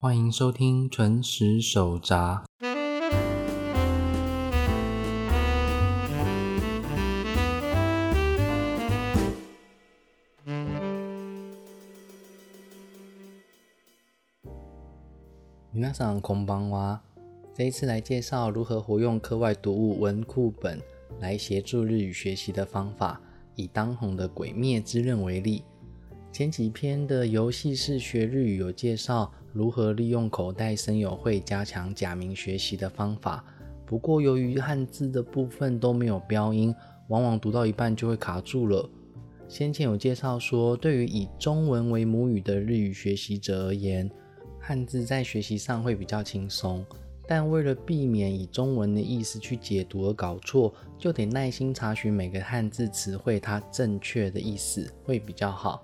欢迎收听纯食手札。皆さんこんばんは。这一次来介绍如何活用课外读物文库本来协助日语学习的方法。以当红的《鬼灭之刃》为例，前几篇的游戏式学日语有介绍 如何利用口袋声友会加强假名学习的方法。不过由于汉字的部分都没有标音，往往读到一半就会卡住了。先前有介绍说，对于以中文为母语的日语学习者而言，汉字在学习上会比较轻松。但为了避免以中文的意思去解读而搞错，就得耐心查询每个汉字词汇它正确的意思会比较好。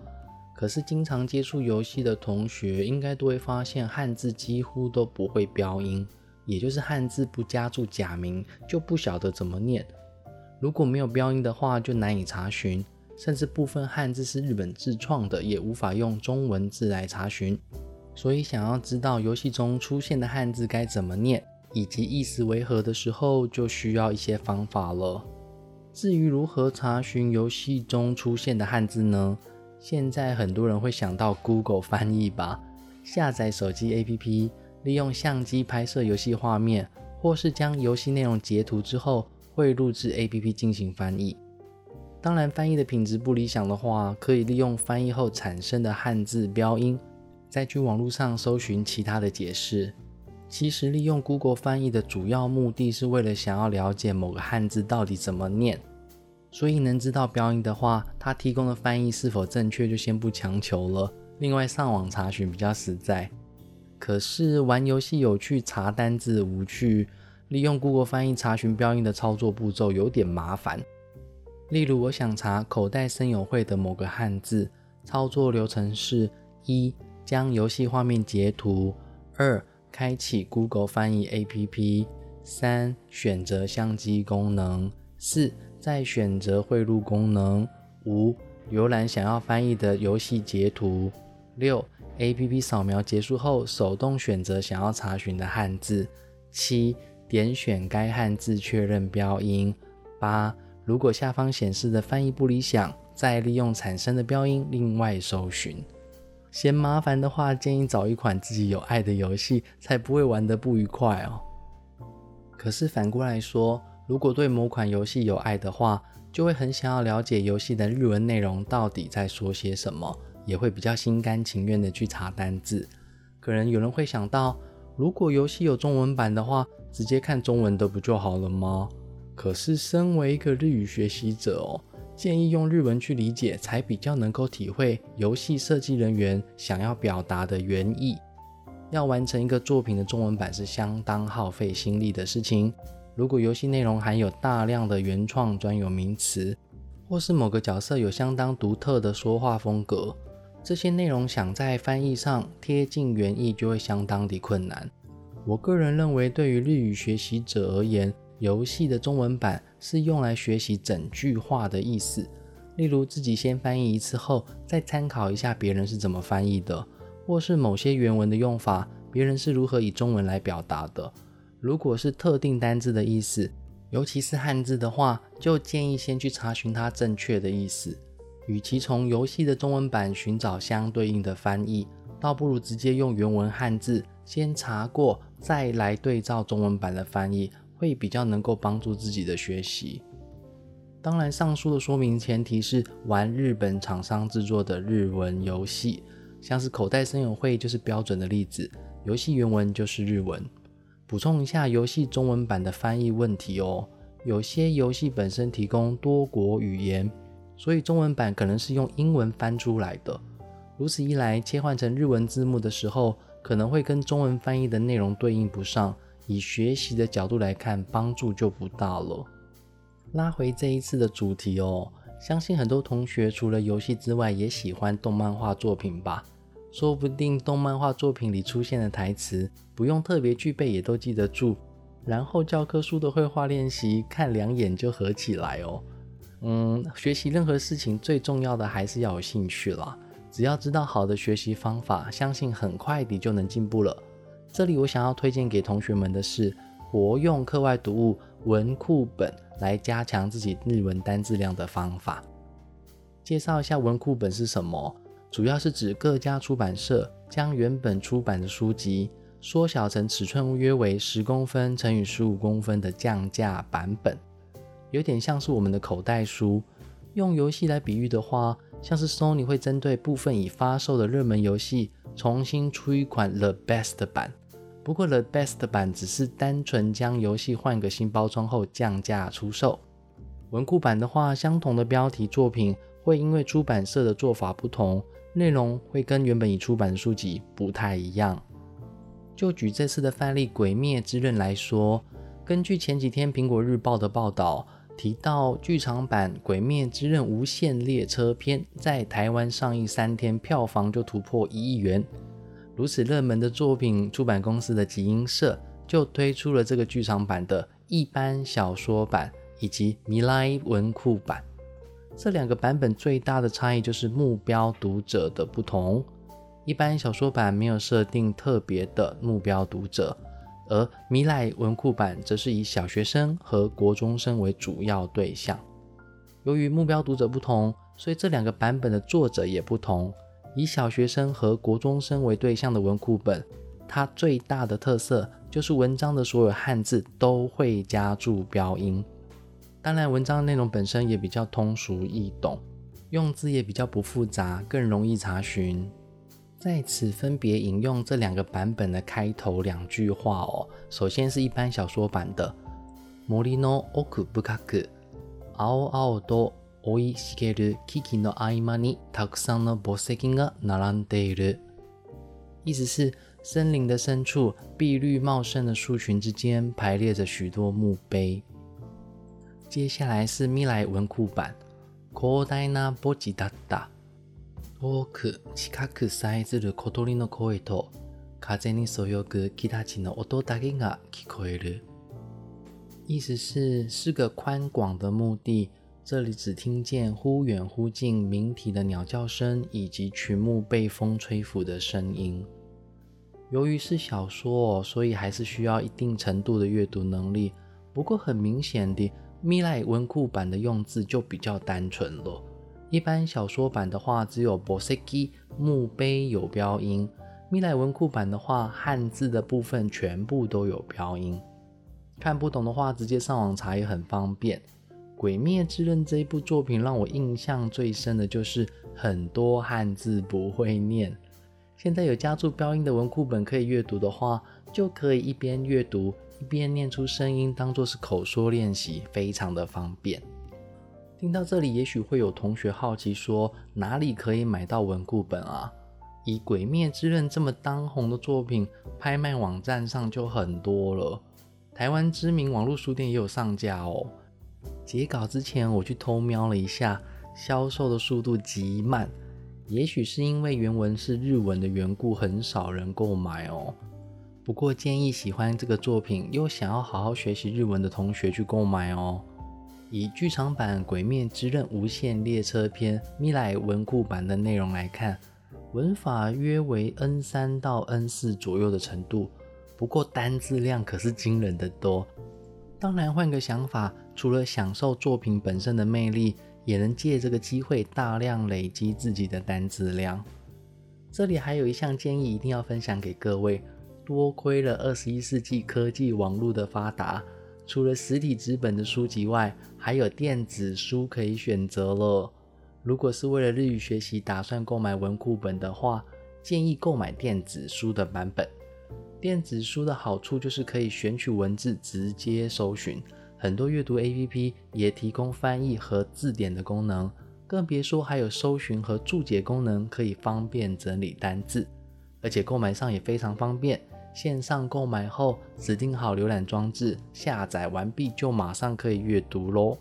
可是经常接触游戏的同学应该都会发现，汉字几乎都不会标音，也就是汉字不加注假名就不晓得怎么念。如果没有标音的话，就难以查询，甚至部分汉字是日本自创的，也无法用中文字来查询。所以，想要知道游戏中出现的汉字该怎么念，以及意思为何的时候，就需要一些方法了。至于如何查询游戏中出现的汉字呢？现在很多人会想到 Google 翻译吧？下载手机 APP，利用相机拍摄游戏画面，或是将游戏内容截图之后汇录至 APP 进行翻译。当然，翻译的品质不理想的话，可以利用翻译后产生的汉字标音。再去网络上搜寻其他的解释。其实利用 Google 翻译的主要目的是为了想要了解某个汉字到底怎么念，所以能知道标音的话，它提供的翻译是否正确就先不强求了。另外上网查询比较实在。可是玩游戏有趣，查单字无趣。利用 Google 翻译查询标音的操作步骤有点麻烦。例如我想查口袋森友会的某个汉字，操作流程是：一。将游戏画面截图。二、开启 Google 翻译 APP。三、选择相机功能。四、再选择汇入功能。五、浏览想要翻译的游戏截图。六、APP 扫描结束后，手动选择想要查询的汉字。七、点选该汉字确认标音。八、如果下方显示的翻译不理想，再利用产生的标音另外搜寻。嫌麻烦的话，建议找一款自己有爱的游戏，才不会玩得不愉快哦。可是反过来说，如果对某款游戏有爱的话，就会很想要了解游戏的日文内容到底在说些什么，也会比较心甘情愿的去查单字。可能有人会想到，如果游戏有中文版的话，直接看中文的不就好了吗？可是身为一个日语学习者哦。建议用日文去理解，才比较能够体会游戏设计人员想要表达的原意。要完成一个作品的中文版是相当耗费心力的事情。如果游戏内容含有大量的原创专有名词，或是某个角色有相当独特的说话风格，这些内容想在翻译上贴近原意就会相当的困难。我个人认为，对于日语学习者而言，游戏的中文版是用来学习整句话的意思，例如自己先翻译一次后，再参考一下别人是怎么翻译的，或是某些原文的用法，别人是如何以中文来表达的。如果是特定单字的意思，尤其是汉字的话，就建议先去查询它正确的意思。与其从游戏的中文版寻找相对应的翻译，倒不如直接用原文汉字先查过，再来对照中文版的翻译。会比较能够帮助自己的学习。当然，上述的说明前提是玩日本厂商制作的日文游戏，像是口袋森友会就是标准的例子，游戏原文就是日文。补充一下游戏中文版的翻译问题哦，有些游戏本身提供多国语言，所以中文版可能是用英文翻出来的。如此一来，切换成日文字幕的时候，可能会跟中文翻译的内容对应不上。以学习的角度来看，帮助就不大了。拉回这一次的主题哦，相信很多同学除了游戏之外，也喜欢动漫画作品吧？说不定动漫画作品里出现的台词，不用特别具备也都记得住。然后教科书的绘画练习，看两眼就合起来哦。嗯，学习任何事情最重要的还是要有兴趣啦。只要知道好的学习方法，相信很快你就能进步了。这里我想要推荐给同学们的是活用课外读物文库本来加强自己日文单字量的方法。介绍一下文库本是什么，主要是指各家出版社将原本出版的书籍缩小成尺寸约为十公分乘以十五公分的降价版本，有点像是我们的口袋书。用游戏来比喻的话，像是 Sony 会针对部分已发售的热门游戏，重新出一款 The Best 版。不过 The Best 版只是单纯将游戏换个新包装后降价出售。文库版的话，相同的标题作品会因为出版社的做法不同，内容会跟原本已出版的书籍不太一样。就举这次的范例《鬼灭之刃》来说，根据前几天苹果日报的报道。提到剧场版《鬼灭之刃：无限列车篇》在台湾上映三天，票房就突破一亿元。如此热门的作品，出版公司的集英社就推出了这个剧场版的一般小说版以及米莱文库版。这两个版本最大的差异就是目标读者的不同。一般小说版没有设定特别的目标读者。而米莱文库版则是以小学生和国中生为主要对象。由于目标读者不同，所以这两个版本的作者也不同。以小学生和国中生为对象的文库本，它最大的特色就是文章的所有汉字都会加注标音。当然，文章内容本身也比较通俗易懂，用字也比较不复杂，更容易查询。在此分别引用这两个版本的开头两句话哦。首先是一般小说版的“森林の奥深く、青々と生い茂る木々の合間にたくさんの宝石が並んでいる”，意思是森林的深处，碧绿茂盛的树群之间排列着许多墓碑。 接下来是米莱文库版“広大な墓地だった”。遠く近くさえずる小鳥の声と風にそよぐ木立の音だけが聞こえる。意思是是个宽广的墓地，这里只听见忽远忽近鸣啼的鸟叫声以及群木被风吹拂的声音。由于是小说，所以还是需要一定程度的阅读能力。 不过很明显的，米莱文库版的用字就比较单纯了。一般小说版的话，只有 boseki 墓碑有标音；米莱文库版的话，汉字的部分全部都有标音。看不懂的话，直接上网查也很方便。《鬼灭之刃》这一部作品让我印象最深的就是很多汉字不会念。现在有加注标音的文库本可以阅读的话，就可以一边阅读一边念出声音，当做是口说练习，非常的方便。听到这里，也许会有同学好奇说，哪里可以买到文库本啊？以《鬼灭之刃》这么当红的作品，拍卖网站上就很多了。台湾知名网络书店也有上架哦。截稿之前，我去偷瞄了一下，销售的速度极慢。也许是因为原文是日文的缘故，很少人购买哦。不过建议喜欢这个作品又想要好好学习日文的同学去购买哦。以剧场版《鬼灭之刃：无限列车篇》米莱文库版的内容来看，文法约为 N 三到 N 四左右的程度，不过单字量可是惊人的多。当然，换个想法，除了享受作品本身的魅力，也能借这个机会大量累积自己的单字量。这里还有一项建议，一定要分享给各位：多亏了二十一世纪科技网络的发达。除了实体纸本的书籍外，还有电子书可以选择了。如果是为了日语学习，打算购买文库本的话，建议购买电子书的版本。电子书的好处就是可以选取文字直接搜寻，很多阅读 APP 也提供翻译和字典的功能，更别说还有搜寻和注解功能，可以方便整理单字，而且购买上也非常方便。线上购买后，指定好浏览装置，下载完毕就马上可以阅读喽。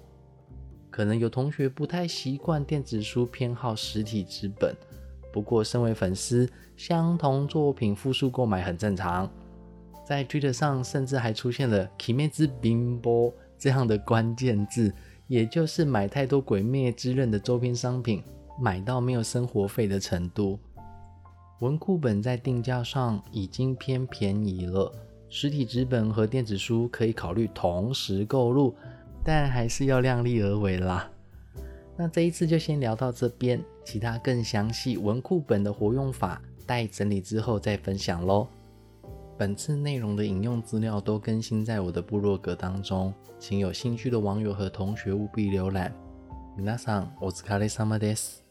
可能有同学不太习惯电子书，偏好实体纸本。不过，身为粉丝，相同作品复数购买很正常。在推特上，甚至还出现了 “Kimetsu Bimbo” 这样的关键字，也就是买太多《鬼灭之刃》的周边商品，买到没有生活费的程度。文库本在定价上已经偏便宜了，实体纸本和电子书可以考虑同时购入，但还是要量力而为啦。那这一次就先聊到这边，其他更详细文库本的活用法，待整理之后再分享喽。本次内容的引用资料都更新在我的部落格当中，请有兴趣的网友和同学务必浏览。皆さんお疲れ様です。